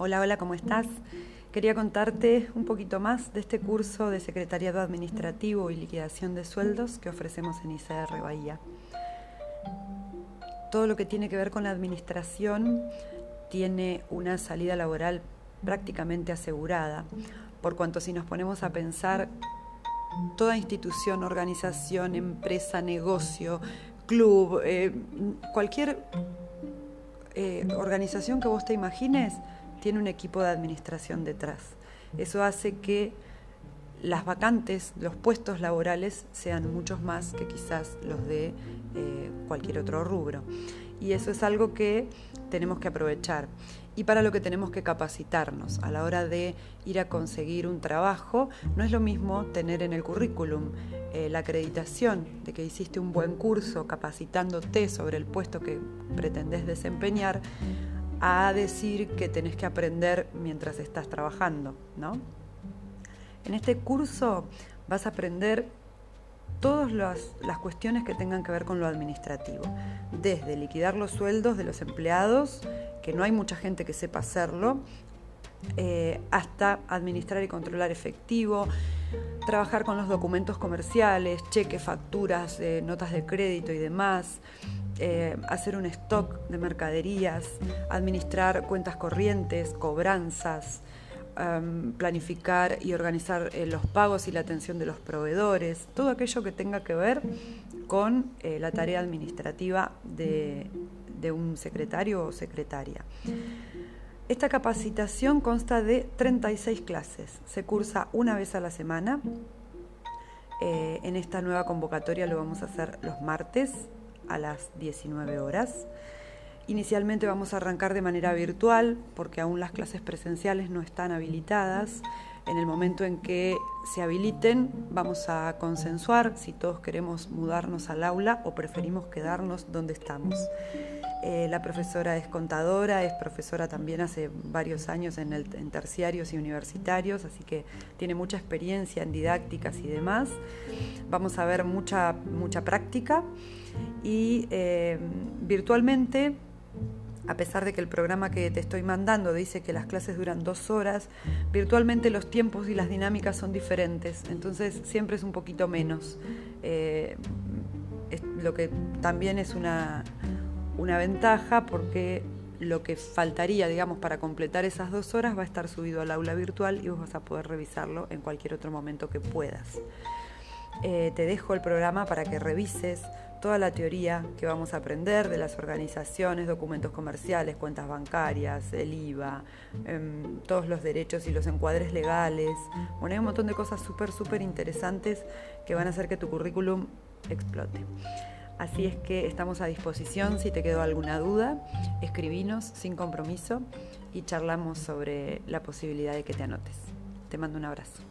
Hola, hola, ¿cómo estás? Quería contarte un poquito más de este curso de Secretariado Administrativo y Liquidación de Sueldos que ofrecemos en ICR Bahía. Todo lo que tiene que ver con la administración tiene una salida laboral prácticamente asegurada, por cuanto si nos ponemos a pensar, toda institución, organización, empresa, negocio, club, eh, cualquier eh, organización que vos te imagines, tiene un equipo de administración detrás. Eso hace que las vacantes, los puestos laborales sean muchos más que quizás los de eh, cualquier otro rubro. Y eso es algo que tenemos que aprovechar y para lo que tenemos que capacitarnos. A la hora de ir a conseguir un trabajo, no es lo mismo tener en el currículum eh, la acreditación de que hiciste un buen curso capacitándote sobre el puesto que pretendés desempeñar a decir que tenés que aprender mientras estás trabajando, ¿no? En este curso vas a aprender todas las, cuestiones que tengan que ver con lo administrativo, desde liquidar los sueldos de los empleados, que no hay mucha gente que sepa hacerlo, eh, hasta administrar y controlar efectivo, trabajar con los documentos comerciales, cheques, facturas, eh, notas de crédito y demás, eh, hacer un stock de mercaderías, administrar cuentas corrientes, cobranzas, em, planificar y organizar eh, los pagos y la atención de los proveedores, todo aquello que tenga que ver con eh, la tarea administrativa de, de un secretario o secretaria. Esta capacitación consta de 36 clases, se cursa una vez a la semana. en esta nueva convocatoria lo vamos a hacer los martes a las 19 horas. Inicialmente vamos a arrancar de manera virtual porque aún las clases presenciales no están habilitadas. En el momento en que se habiliten vamos a consensuar si todos queremos mudarnos al aula o preferimos quedarnos donde estamos. Eh, la profesora es contadora, es profesora también hace varios años en, el, terciarios y universitarios, así que tiene mucha experiencia en didácticas y demás. Vamos a ver mucha, mucha práctica y eh, virtualmente, a pesar de que el programa que te estoy mandando dice que las clases duran dos horas, virtualmente los tiempos y las dinámicas son diferentes, entonces siempre es un poquito menos. Eh, lo que también es una una ventaja porque lo que faltaría, digamos, para completar esas dos horas va a estar subido al aula virtual y vos vas a poder revisarlo en cualquier otro momento que puedas. Eh, te dejo el programa para que revises toda la teoría que vamos a aprender de las organizaciones, documentos comerciales, cuentas bancarias, el IVA, em, todos los derechos y los encuadres legales. Bueno, hay un montón de cosas súper, súper interesantes que van a hacer que tu currículum explote. Así es que estamos a disposición si te quedó alguna duda, escribinos sin compromiso y charlamos sobre la posibilidad de que te anotes. Te mando un abrazo.